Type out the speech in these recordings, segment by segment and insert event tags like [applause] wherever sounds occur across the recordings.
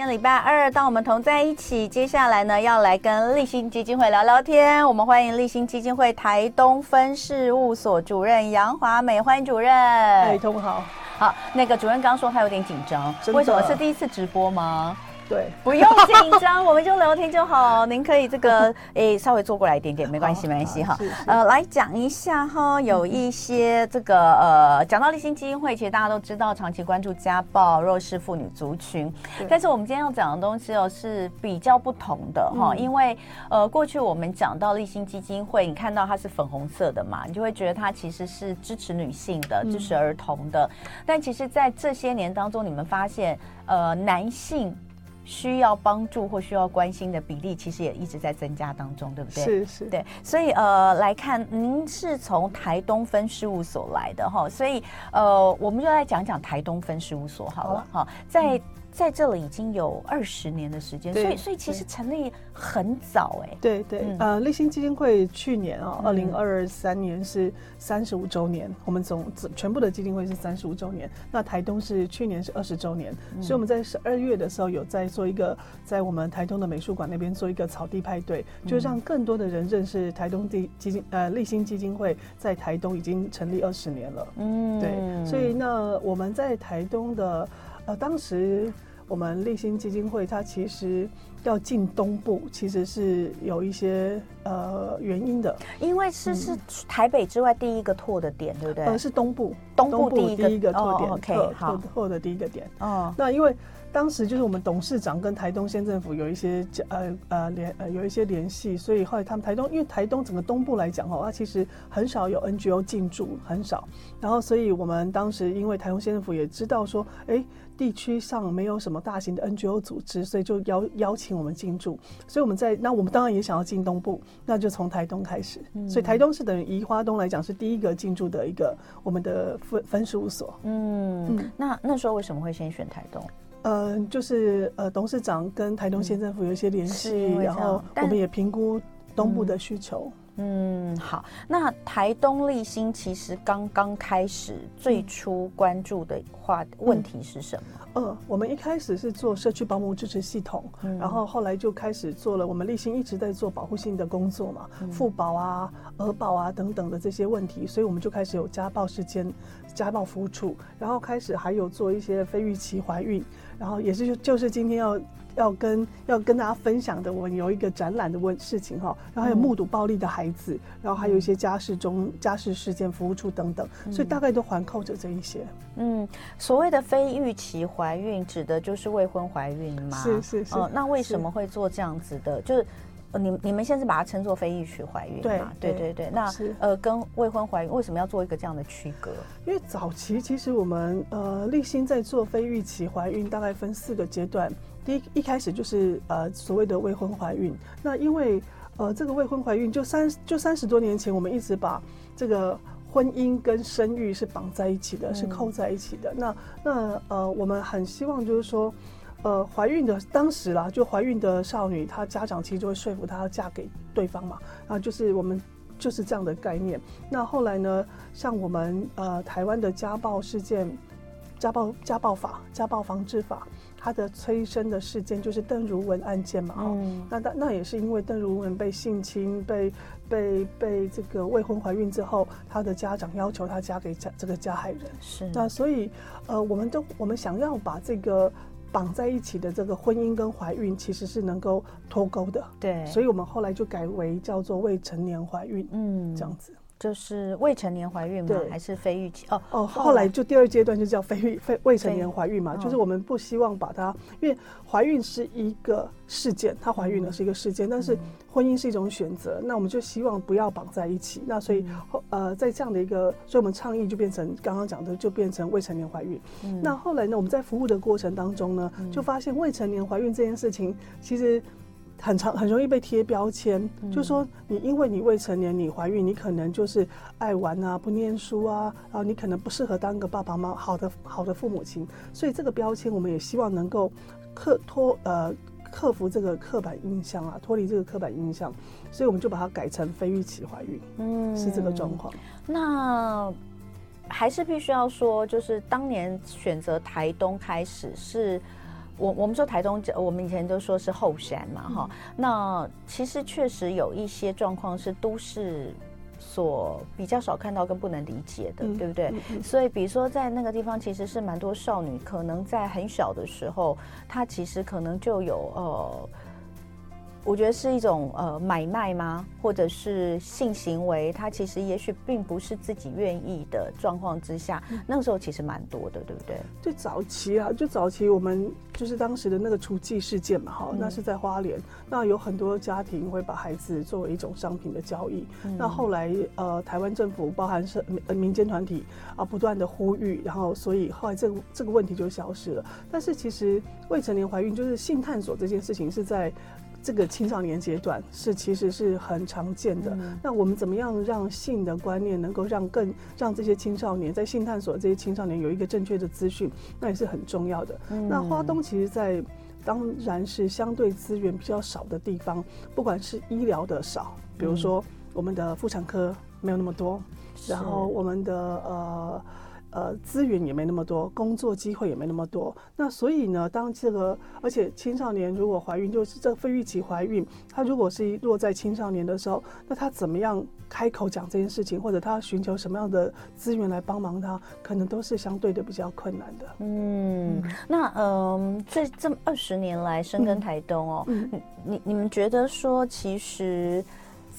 今天礼拜二，当我们同在一起，接下来呢，要来跟立新基金会聊聊天。我们欢迎立新基金会台东分事务所主任杨华美，欢迎主任。哎，通好。好，那个主任刚说他有点紧张，为什么是第一次直播吗？对，不用紧张，我们就聊天就好。[laughs] 您可以这个 [laughs] 诶、欸，稍微坐过来一点点，没关系，没关系哈。呃，来讲一下哈，有一些这个呃，讲到立新基金会，其实大家都知道，长期关注家暴、弱势妇女族群。但是我们今天要讲的东西哦，是比较不同的哈，因为呃，过去我们讲到立新基金会，你看到它是粉红色的嘛，你就会觉得它其实是支持女性的、支持儿童的。但其实，在这些年当中，你们发现呃，男性。需要帮助或需要关心的比例，其实也一直在增加当中，对不对？是是，对。所以呃，来看您是从台东分事务所来的哈，所以呃，我们就来讲讲台东分事务所好了哈，在。嗯在这里已经有二十年的时间，所以所以其实成立很早哎、欸。对对，嗯、呃，立新基金会去年啊，二零二三年是三十五周年，嗯、我们总全部的基金会是三十五周年。那台东是去年是二十周年，嗯、所以我们在十二月的时候有在做一个，在我们台东的美术馆那边做一个草地派对，就让更多的人认识台东地基金呃立新基金会在台东已经成立二十年了。嗯，对，所以那我们在台东的。呃，当时我们立新基金会，它其实要进东部，其实是有一些呃原因的。因为是是台北之外第一个拓的点，对不对？呃，是东部，东部第一个拓点，拓拓拓的第一个点。哦，那因为。当时就是我们董事长跟台东县政府有一些呃呃联呃有一些联系，所以后来他们台东因为台东整个东部来讲哦，它其实很少有 NGO 进驻，很少。然后所以我们当时因为台东县政府也知道说，哎，地区上没有什么大型的 NGO 组织，所以就邀邀请我们进驻。所以我们在那我们当然也想要进东部，那就从台东开始。所以台东是等于宜花东来讲是第一个进驻的一个我们的分分事务所。嗯嗯，那那时候为什么会先选台东？呃，就是呃，董事长跟台东县政府有一些联系，嗯、然后我们也评估东部的需求。嗯，好。那台东立新其实刚刚开始，最初关注的话问题是什么？嗯，呃、我们一开始是做社区保姆支持系统，嗯、然后后来就开始做了。我们立新一直在做保护性的工作嘛，妇保啊、儿保啊等等的这些问题，所以我们就开始有家暴事件。家暴服务处，然后开始还有做一些非预期怀孕，然后也是就就是今天要要跟要跟大家分享的，我们有一个展览的问事情哈，然后还有目睹暴力的孩子，然后还有一些家事中家事事件服务处等等，所以大概都环扣着这一些。嗯，所谓的非预期怀孕，指的就是未婚怀孕吗？是是是。呃，那为什么会做这样子的？就是。你你们现在是把它称作非预期怀孕嘛？对对对对。那是呃，跟未婚怀孕为什么要做一个这样的区隔？因为早期其实我们呃立新在做非预期怀孕，大概分四个阶段。第一一开始就是呃所谓的未婚怀孕。那因为呃这个未婚怀孕就三就三十多年前，我们一直把这个婚姻跟生育是绑在一起的，是扣在一起的。嗯、那那呃我们很希望就是说。呃，怀孕的当时啦，就怀孕的少女，她家长其实就会说服她要嫁给对方嘛，啊，就是我们就是这样的概念。那后来呢，像我们呃台湾的家暴事件、家暴家暴法、家暴防治法，它的催生的事件就是邓如文案件嘛，哦、嗯，那那那也是因为邓如文被性侵、被被被这个未婚怀孕之后，她的家长要求她嫁给加这个加害人，是。那所以呃，我们都我们想要把这个。绑在一起的这个婚姻跟怀孕其实是能够脱钩的，对，所以我们后来就改为叫做未成年怀孕，嗯，这样子。就是未成年怀孕吗？对还是非预期？哦哦，后来就第二阶段就叫非预非未成年怀孕嘛，就是我们不希望把它，因为怀孕是一个事件，她怀孕了是一个事件，嗯、但是婚姻是一种选择，那我们就希望不要绑在一起。那所以后呃，在这样的一个，所以我们倡议就变成刚刚讲的，就变成未成年怀孕。嗯、那后来呢，我们在服务的过程当中呢，就发现未成年怀孕这件事情其实。很常很容易被贴标签，嗯、就说你因为你未成年，你怀孕，你可能就是爱玩啊，不念书啊，然后你可能不适合当个爸爸妈妈好的好的父母亲，所以这个标签我们也希望能够克脱呃克服这个刻板印象啊，脱离这个刻板印象，所以我们就把它改成非预期怀孕，嗯，是这个状况。那还是必须要说，就是当年选择台东开始是。我我们说台中，我们以前都说是后山嘛，哈、嗯。那其实确实有一些状况是都市所比较少看到跟不能理解的，嗯、对不对？所以比如说在那个地方，其实是蛮多少女，可能在很小的时候，她其实可能就有呃。我觉得是一种呃买卖吗？或者是性行为？他其实也许并不是自己愿意的状况之下，嗯、那个时候其实蛮多的，对不对？就早期啊，就早期我们就是当时的那个除妓事件嘛，哈、嗯，那是在花莲，那有很多家庭会把孩子作为一种商品的交易。嗯、那后来呃，台湾政府包含是民间团体啊，不断的呼吁，然后所以后来这个这个问题就消失了。但是其实未成年怀孕就是性探索这件事情是在。这个青少年阶段是其实是很常见的。嗯、那我们怎么样让性的观念能够让更让这些青少年在性探索这些青少年有一个正确的资讯，那也是很重要的。嗯、那花东其实，在当然是相对资源比较少的地方，不管是医疗的少，比如说我们的妇产科没有那么多，然后我们的呃。呃，资源也没那么多，工作机会也没那么多。那所以呢，当这个而且青少年如果怀孕，就是这个非预期怀孕，他如果是落在青少年的时候，那他怎么样开口讲这件事情，或者他寻求什么样的资源来帮忙他，可能都是相对的比较困难的。嗯，那嗯，这这二十年来深耕台东哦，嗯，你你们觉得说其实。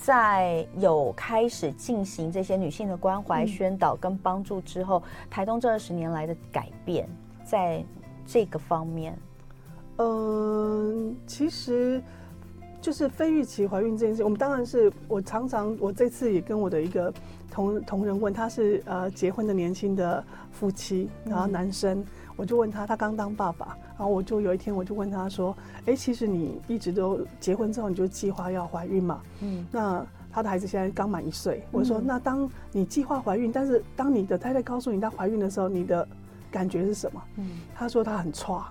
在有开始进行这些女性的关怀宣导跟帮助之后，嗯、台东这二十年来的改变，在这个方面，嗯，其实就是非预期怀孕这件事，我们当然是我常常，我这次也跟我的一个同同仁问，他是呃结婚的年轻的夫妻，然后男生。嗯我就问他，他刚当爸爸，然后我就有一天我就问他说：“哎，其实你一直都结婚之后你就计划要怀孕嘛？嗯，那他的孩子现在刚满一岁，我说那当你计划怀孕，但是当你的太太告诉你她怀孕的时候，你的感觉是什么？嗯，他说他很挫，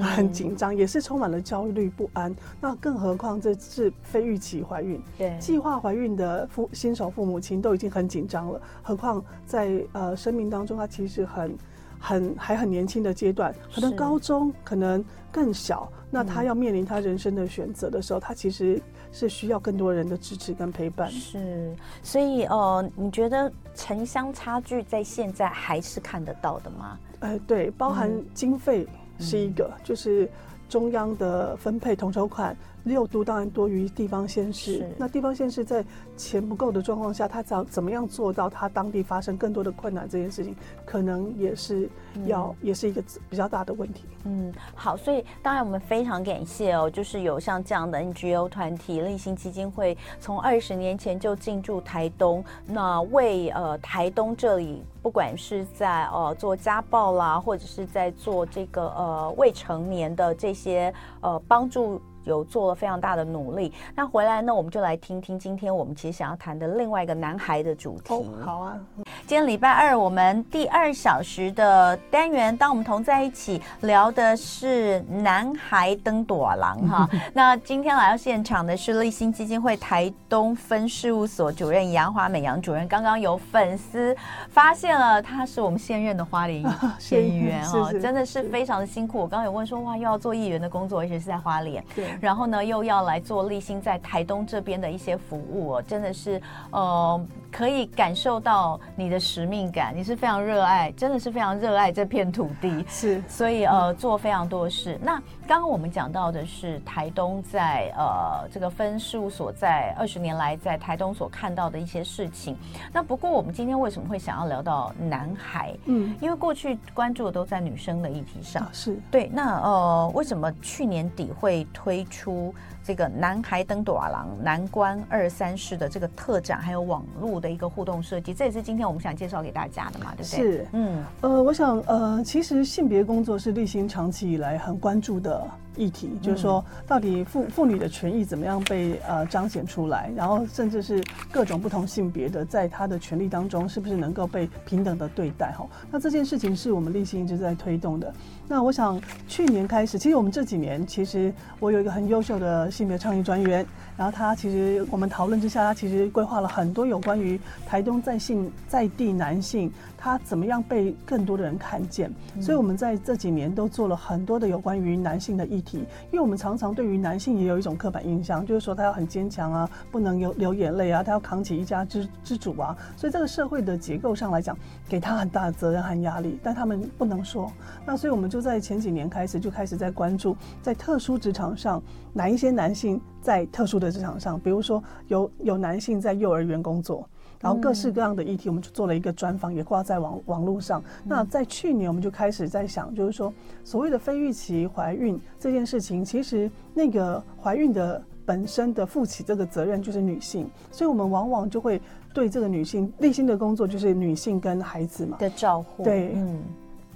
很紧张，也是充满了焦虑不安。那更何况这是非预期怀孕，对，计划怀孕的父新手父母亲都已经很紧张了，何况在呃生命当中，他其实很。很还很年轻的阶段，可能高中，可能更小。那他要面临他人生的选择的时候，嗯、他其实是需要更多人的支持跟陪伴。是，所以呃，你觉得城乡差距在现在还是看得到的吗？呃，对，包含经费是一个，嗯、就是中央的分配统筹款。六都当然多于地方县市，那地方县市在钱不够的状况下，他怎怎么样做到他当地发生更多的困难这件事情，可能也是要、嗯、也是一个比较大的问题。嗯，好，所以当然我们非常感谢哦，就是有像这样的 NGO 团体励馨基金会，从二十年前就进驻台东，那为呃台东这里，不管是在呃做家暴啦，或者是在做这个呃未成年的这些呃帮助。有做了非常大的努力。那回来呢，我们就来听听今天我们其实想要谈的另外一个男孩的主题。好啊，今天礼拜二，我们第二小时的单元，当我们同在一起聊的是男孩登朵郎哈。[laughs] 那今天来到现场的是立新基金会台东分事务所主任杨华美杨主任。刚刚有粉丝发现了，他是我们现任的花莲县议员哦，真的是非常的辛苦。我刚刚有问说，哇，又要做议员的工作，而且是在花莲。对。然后呢，又要来做立新在台东这边的一些服务哦，真的是，呃，可以感受到你的使命感，你是非常热爱，真的是非常热爱这片土地，[laughs] 是，所以呃，做非常多事。那刚刚我们讲到的是台东在呃这个分事务所在二十年来在台东所看到的一些事情。那不过我们今天为什么会想要聊到男孩？嗯，因为过去关注的都在女生的议题上，是对。那呃，为什么去年底会推出这个男孩登朵郎南关二三室的这个特展，还有网络的一个互动设计，这也是今天我们想介绍给大家的嘛，对不对？是，嗯，呃，我想，呃，其实性别工作是立新长期以来很关注的议题，嗯、就是说，到底妇妇女的权益怎么样被呃彰显出来，然后甚至是各种不同性别的，在他的权利当中，是不是能够被平等的对待？哈，那这件事情是我们励馨一直在推动的。那我想，去年开始，其实我们这几年，其实我有一个很优秀的性别倡议专员。然后他其实我们讨论之下，他其实规划了很多有关于台东在性在地男性他怎么样被更多的人看见。所以我们在这几年都做了很多的有关于男性的议题，因为我们常常对于男性也有一种刻板印象，就是说他要很坚强啊，不能有流眼泪啊，他要扛起一家之之主啊。所以这个社会的结构上来讲，给他很大的责任和压力，但他们不能说。那所以我们就在前几年开始就开始在关注，在特殊职场上哪一些男性在特殊的职场上，比如说有有男性在幼儿园工作，然后各式各样的议题，我们就做了一个专访，也挂在网网络上。那在去年，我们就开始在想，就是说所谓的非预期怀孕这件事情，其实那个怀孕的本身的负起这个责任就是女性，所以我们往往就会对这个女性立心的工作就是女性跟孩子嘛。的照顾，对，嗯。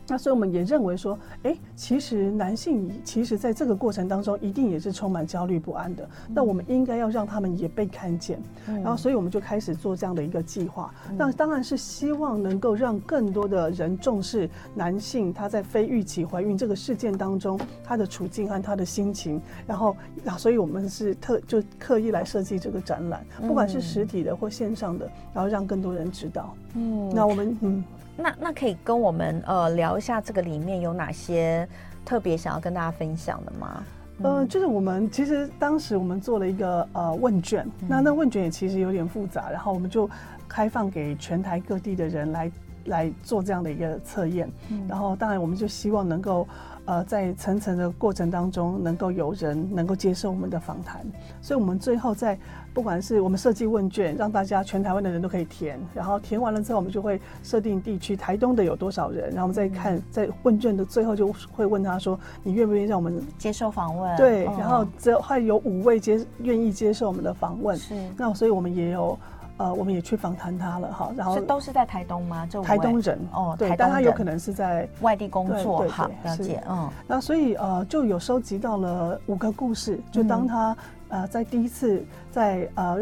那所以我们也认为说，哎，其实男性其实在这个过程当中一定也是充满焦虑不安的。那我们应该要让他们也被看见，然后所以我们就开始做这样的一个计划。那当然是希望能够让更多的人重视男性他在非预期怀孕这个事件当中他的处境和他的心情。然后，所以我们是特就刻意来设计这个展览，不管是实体的或线上的，然后让更多人知道。嗯，那我们嗯。那那可以跟我们呃聊一下这个里面有哪些特别想要跟大家分享的吗？嗯、呃，就是我们其实当时我们做了一个呃问卷，嗯、那那问卷也其实有点复杂，然后我们就开放给全台各地的人来来做这样的一个测验，嗯、然后当然我们就希望能够。呃，在层层的过程当中，能够有人能够接受我们的访谈，所以我们最后在不管是我们设计问卷，让大家全台湾的人都可以填，然后填完了之后，我们就会设定地区，台东的有多少人，然后我们再看在问卷的最后就会问他说，你愿不愿意让我们接受访问？对，然后这会有五位接愿意接受我们的访问，是，那所以我们也有。呃，我们也去访谈他了哈，然后都是在台东吗？就台东人哦，对，但他有可能是在外地工作，好了解，嗯，那所以呃，就有收集到了五个故事，就当他呃在第一次在呃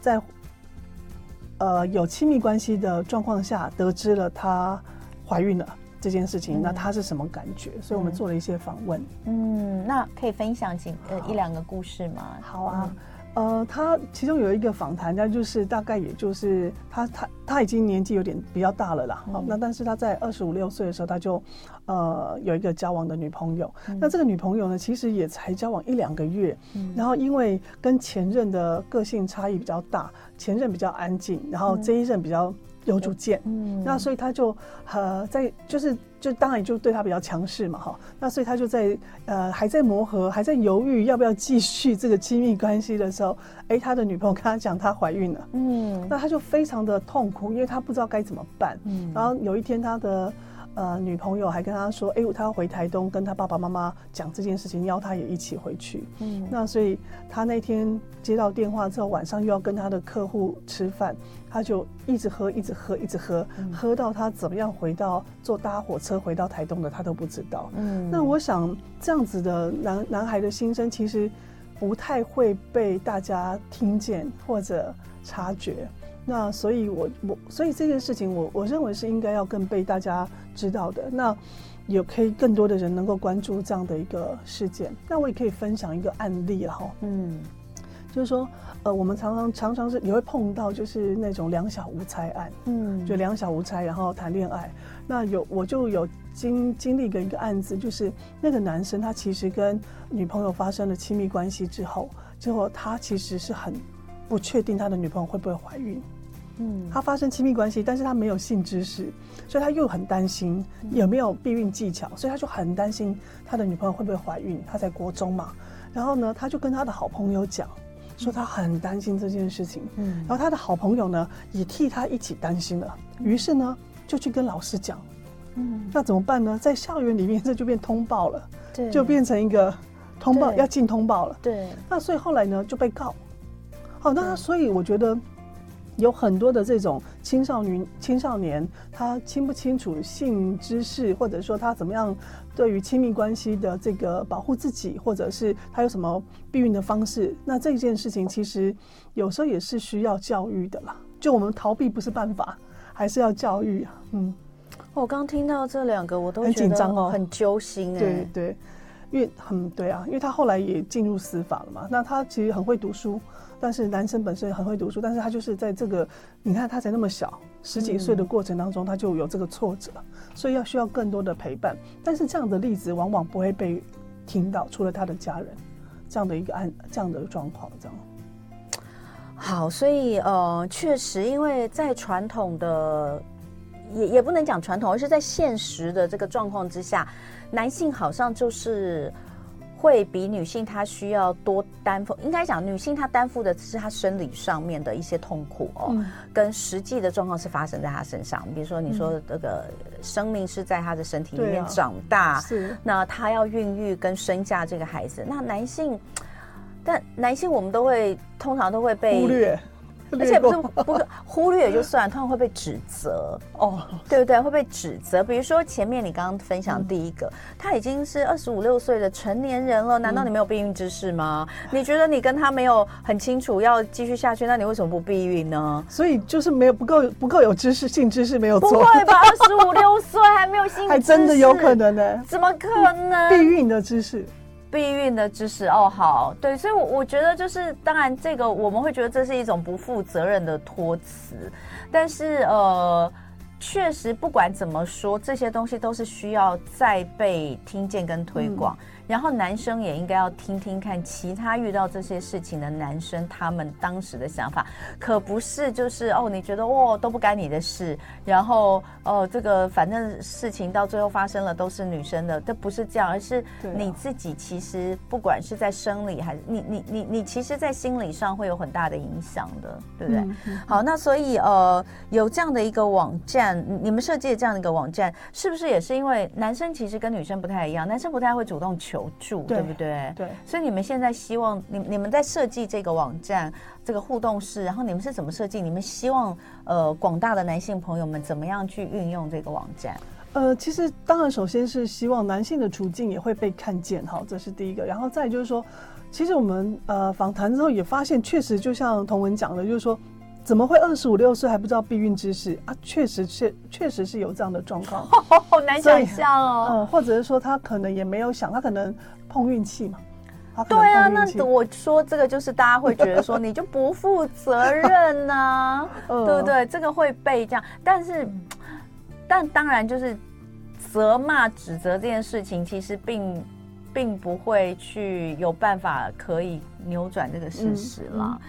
在呃有亲密关系的状况下得知了她怀孕了这件事情，那他是什么感觉？所以我们做了一些访问，嗯，那可以分享几呃一两个故事吗？好啊。呃，他其中有一个访谈，那就是大概也就是他他他已经年纪有点比较大了啦。好、嗯，那但是他在二十五六岁的时候，他就呃有一个交往的女朋友。嗯、那这个女朋友呢，其实也才交往一两个月，嗯、然后因为跟前任的个性差异比较大，前任比较安静，然后这一任比较。有主见，嗯，那所以他就呃在就是就当然就对他比较强势嘛，哈，那所以他就在呃还在磨合，还在犹豫要不要继续这个亲密关系的时候，哎，他的女朋友跟他讲她怀孕了，嗯，那他就非常的痛苦，因为他不知道该怎么办，嗯，然后有一天他的。呃，女朋友还跟他说：“哎、欸，他要回台东，跟他爸爸妈妈讲这件事情，邀他也一起回去。”嗯，那所以他那天接到电话之后，晚上又要跟他的客户吃饭，他就一直喝，一直喝，一直喝，嗯、喝到他怎么样回到坐搭火车回到台东的，他都不知道。嗯，那我想这样子的男男孩的心声，其实不太会被大家听见或者察觉。那所以我，我我所以这件事情我，我我认为是应该要更被大家知道的。那也可以更多的人能够关注这样的一个事件。那我也可以分享一个案例了哈。嗯，就是说，呃，我们常常常常是也会碰到，就是那种两小无猜案。嗯，就两小无猜，然后谈恋爱。那有我就有经经历过一个案子，就是那个男生他其实跟女朋友发生了亲密关系之后，之后他其实是很不确定他的女朋友会不会怀孕。嗯，他发生亲密关系，但是他没有性知识，所以他又很担心有没有避孕技巧，所以他就很担心他的女朋友会不会怀孕。他在国中嘛，然后呢，他就跟他的好朋友讲，说他很担心这件事情。嗯，然后他的好朋友呢也替他一起担心了，于是呢就去跟老师讲。嗯，那怎么办呢？在校园里面这就变通报了，对，就变成一个通报要进通报了。对，那所以后来呢就被告。好，那所以我觉得。有很多的这种青少年，青少年他清不清楚性知识，或者说他怎么样对于亲密关系的这个保护自己，或者是他有什么避孕的方式，那这件事情其实有时候也是需要教育的啦。就我们逃避不是办法，还是要教育啊。嗯，我刚听到这两个，我都很紧张哦，很揪心哎。对对。因为很对啊，因为他后来也进入司法了嘛。那他其实很会读书，但是男生本身很会读书，但是他就是在这个，你看他才那么小，十几岁的过程当中，他就有这个挫折，所以要需要更多的陪伴。但是这样的例子往往不会被听到，除了他的家人，这样的一个案，这样的状况，这样。好，所以呃，确实，因为在传统的，也也不能讲传统，而是在现实的这个状况之下。男性好像就是会比女性，她需要多担负。应该讲，女性她担负的是她生理上面的一些痛苦哦，嗯、跟实际的状况是发生在她身上。比如说，你说这个生命是在她的身体里面长大，嗯、是那她要孕育跟生下这个孩子。那男性，但男性我们都会通常都会被忽略。[laughs] 而且不是不是忽略也就算，通常会被指责哦，对不对？会被指责。比如说前面你刚刚分享第一个，嗯、他已经是二十五六岁的成年人了，难道你没有避孕知识吗？嗯、你觉得你跟他没有很清楚要继续下去，那你为什么不避孕呢？所以就是没有不够不够有知识，性知识没有做。不会吧？二十五六岁还没有性知识，还真的有可能呢？怎么可能？避孕的知识。避孕的知识哦，好，对，所以，我我觉得就是，当然，这个我们会觉得这是一种不负责任的托词，但是，呃，确实，不管怎么说，这些东西都是需要再被听见跟推广。然后男生也应该要听听看其他遇到这些事情的男生他们当时的想法，可不是就是哦，你觉得哦都不干你的事，然后哦这个反正事情到最后发生了都是女生的，这不是这样，而是你自己其实不管是在生理还是你你你你其实，在心理上会有很大的影响的，对不对？嗯嗯、好，那所以呃有这样的一个网站，你们设计的这样的一个网站，是不是也是因为男生其实跟女生不太一样，男生不太会主动求。求助，对不对？对，所以你们现在希望你你们在设计这个网站，这个互动式，然后你们是怎么设计？你们希望呃广大的男性朋友们怎么样去运用这个网站？呃，其实当然首先是希望男性的处境也会被看见，哈，这是第一个。然后再就是说，其实我们呃访谈之后也发现，确实就像同文讲的，就是说。怎么会二十五六岁还不知道避孕知识啊？确实是，确实是有这样的状况，[laughs] 好难想象哦。嗯，或者是说他可能也没有想，他可能碰运气嘛。对啊，那我说这个就是大家会觉得说你就不负责任呐、啊，[laughs] 对不对？这个会被这样，但是，但当然就是责骂指责这件事情，其实并并不会去有办法可以扭转这个事实了。嗯嗯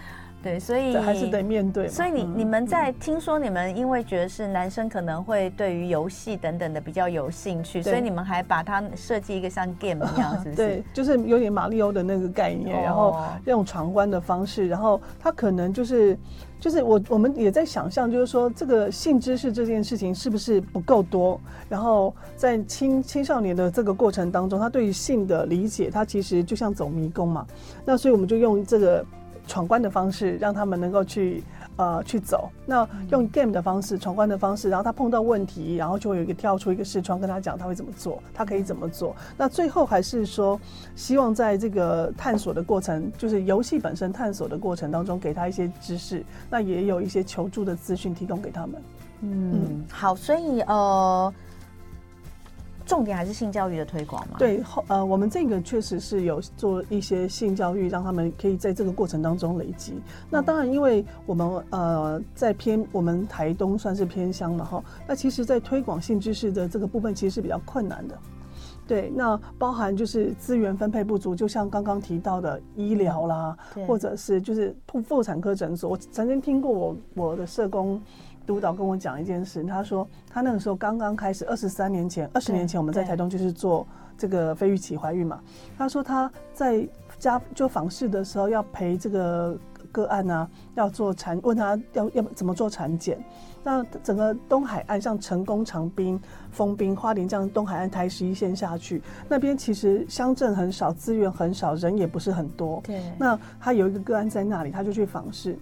对，所以还是得面对。所以你你们在听说你们因为觉得是男生可能会对于游戏等等的比较有兴趣，所以你们还把它设计一个像 game 一样，是不是？[laughs] 对，就是有点马里欧的那个概念，然后用闯关的方式，然后他可能就是就是我我们也在想象，就是说这个性知识这件事情是不是不够多？然后在青青少年的这个过程当中，他对于性的理解，他其实就像走迷宫嘛。那所以我们就用这个。闯关的方式，让他们能够去呃去走。那用 game 的方式，闯关的方式，然后他碰到问题，然后就会有一个跳出一个视窗，跟他讲他会怎么做，他可以怎么做。那最后还是说，希望在这个探索的过程，就是游戏本身探索的过程当中，给他一些知识，那也有一些求助的资讯提供给他们。嗯，嗯好，所以呃。重点还是性教育的推广嘛？对，后呃，我们这个确实是有做一些性教育，让他们可以在这个过程当中累积。那当然，因为我们呃在偏我们台东算是偏乡嘛哈，那其实，在推广性知识的这个部分，其实是比较困难的。对，那包含就是资源分配不足，就像刚刚提到的医疗啦，或者是就是妇妇产科诊所。我曾经听过我我的社工。督导跟我讲一件事，他说他那个时候刚刚开始，二十三年前、二十年前，我们在台东就是做这个非预期怀孕嘛。他说他在家就访视的时候要陪这个个案啊，要做产，问他要要怎么做产检。那整个东海岸，像成功、长滨、丰滨、花莲这样东海岸台十一线下去，那边其实乡镇很少，资源很少，人也不是很多。对。那他有一个个案在那里，他就去访视。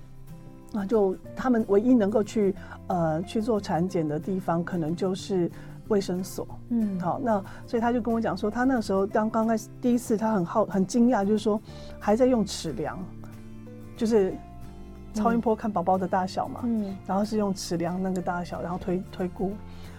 那就他们唯一能够去呃去做产检的地方，可能就是卫生所。嗯，好，那所以他就跟我讲说，他那个时候刚刚开始第一次，他很好很惊讶，就是说还在用尺量，就是超音波看宝宝的大小嘛。嗯，然后是用尺量那个大小，然后推推估。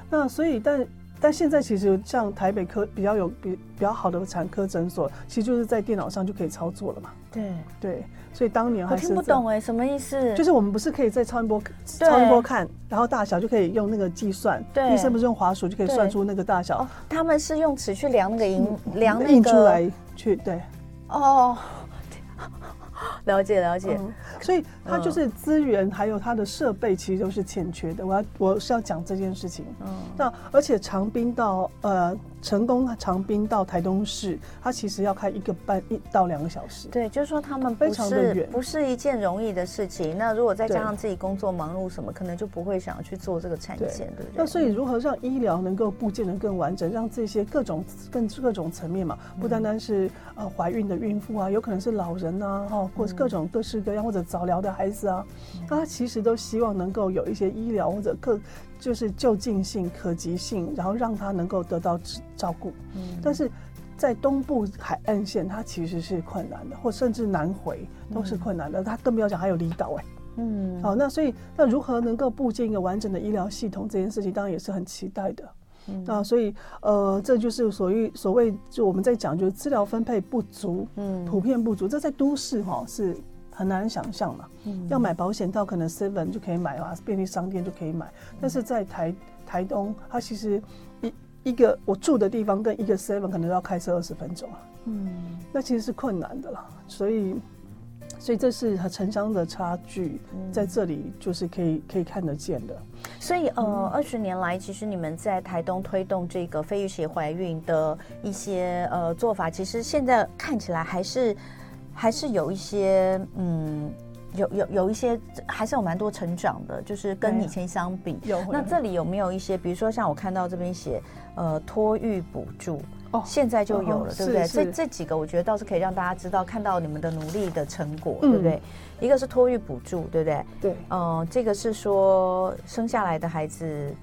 那所以但但现在其实像台北科比较有比比较好的产科诊所，其实就是在电脑上就可以操作了嘛。对对，所以当年还是我听不懂哎，什么意思？就是我们不是可以在超音波超音波看，然后大小就可以用那个计算。对，医生不是用滑鼠就可以算出那个大小？哦，他们是用尺去量那个印量那个印出来去对。哦。了解了解、嗯，所以它就是资源还有它的设备其实都是欠缺的。我要我是要讲这件事情。嗯，那而且长滨到呃。成功长滨到台东市，它其实要开一个半一到两个小时。对，就是说他们非常的远，不是一件容易的事情。那如果再加上自己工作忙碌什么，可能就不会想要去做这个产检，对不对？那所以如何让医疗能够布建的更完整，让这些各种更各种层面嘛，不单单是呃怀孕的孕妇啊，有可能是老人啊，哈，或者各种各式各样或者早疗的孩子啊，那他其实都希望能够有一些医疗或者各。就是就近性、可及性，然后让他能够得到照顾。嗯，但是在东部海岸线，它其实是困难的，或甚至南回都是困难的。他更不要讲还有离岛哎。嗯，好，那所以那如何能够构建一个完整的医疗系统，这件事情当然也是很期待的。嗯，那所以呃，这就是所谓所谓就我们在讲，就是资料分配不足，嗯，普遍不足。这在都市哈是。很难想象嘛，嗯，要买保险到可能 seven 就可以买啊，便利商店就可以买。但是在台台东，它其实一一个我住的地方跟一个 seven 可能都要开车二十分钟啊，嗯，那其实是困难的啦。所以，所以这是和城乡的差距，在这里就是可以可以看得见的。所以，呃，二十年来，其实你们在台东推动这个非预期怀孕的一些呃做法，其实现在看起来还是。还是有一些，嗯，有有有一些，还是有蛮多成长的，就是跟以前相比。有。那这里有没有一些，比如说像我看到这边写，呃，托育补助，哦，现在就有了，哦、对不对？这这几个我觉得倒是可以让大家知道，看到你们的努力的成果，嗯、对不对？一个是托育补助，对不对？对。呃，这个是说生下来的孩子。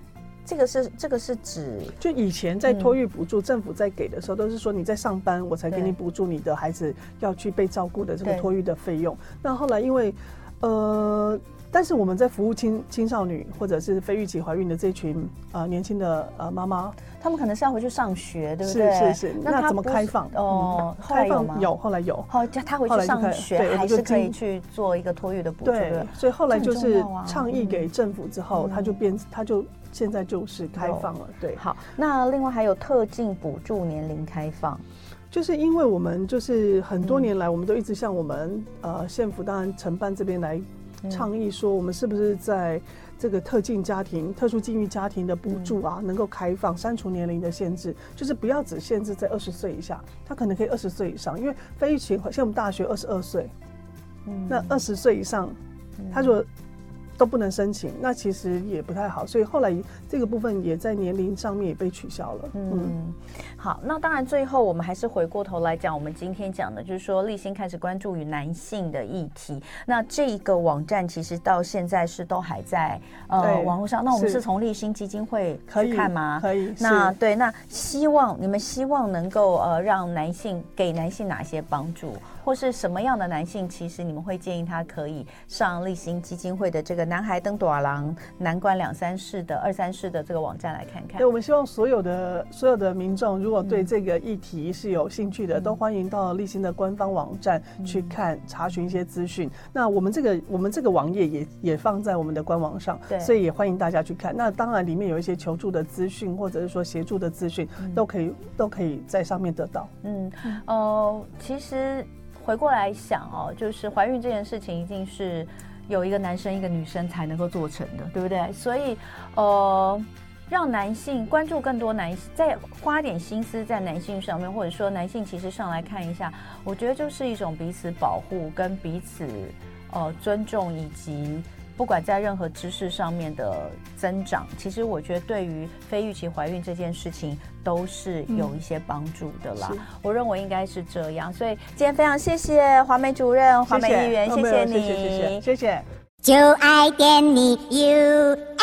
这个是这个是指，就以前在托育补助，嗯，政府在给的时候，都是说你在上班，我才给你补助你的孩子要去被照顾的这个托育的费用。那后来因为，呃，但是我们在服务青青少女或者是非预期怀孕的这群呃年轻的呃妈妈，他们可能是要回去上学，对不对？是是是。那，那怎么开放？哦，后来有吗？有，后来有。好，叫他回去上学，还是可以去做一个托育的补助。对，所以后来就是倡议给政府之后，他就变，他就。现在就是开放了，对。好，那另外还有特进补助年龄开放，就是因为我们就是很多年来，我们都一直向我们呃县府当然承办这边来倡议说，我们是不是在这个特境家庭、特殊境遇家庭的补助啊，能够开放删除年龄的限制，就是不要只限制在二十岁以下，他可能可以二十岁以上，因为非预期像我们大学二十二岁，嗯，那二十岁以上，他如果都不能申请，那其实也不太好，所以后来这个部分也在年龄上面也被取消了。嗯，嗯好，那当然最后我们还是回过头来讲，我们今天讲的就是说立新开始关注于男性的议题。那这个网站其实到现在是都还在呃网络上。那我们是从立新基金会去看吗？可以。可以那对，那希望你们希望能够呃让男性给男性哪些帮助？或是什么样的男性，其实你们会建议他可以上立新基金会的这个男孩登朵郎南关两三世的二三世的这个网站来看看。对，我们希望所有的所有的民众，如果对这个议题是有兴趣的，嗯、都欢迎到立新的官方网站去看、嗯、查询一些资讯。那我们这个我们这个网页也也放在我们的官网上，对，所以也欢迎大家去看。那当然里面有一些求助的资讯，或者是说协助的资讯，都可以都可以在上面得到。嗯，呃，其实。回过来想哦，就是怀孕这件事情一定是有一个男生一个女生才能够做成的，对不对？所以，呃，让男性关注更多男性，再花点心思在男性上面，或者说男性其实上来看一下，我觉得就是一种彼此保护跟彼此呃尊重以及。不管在任何知识上面的增长，其实我觉得对于非预期怀孕这件事情都是有一些帮助的啦。嗯、我认为应该是这样，所以今天非常谢谢华美主任、华美议员，谢谢你，谢谢，谢谢，谢谢。就爱点你 UFO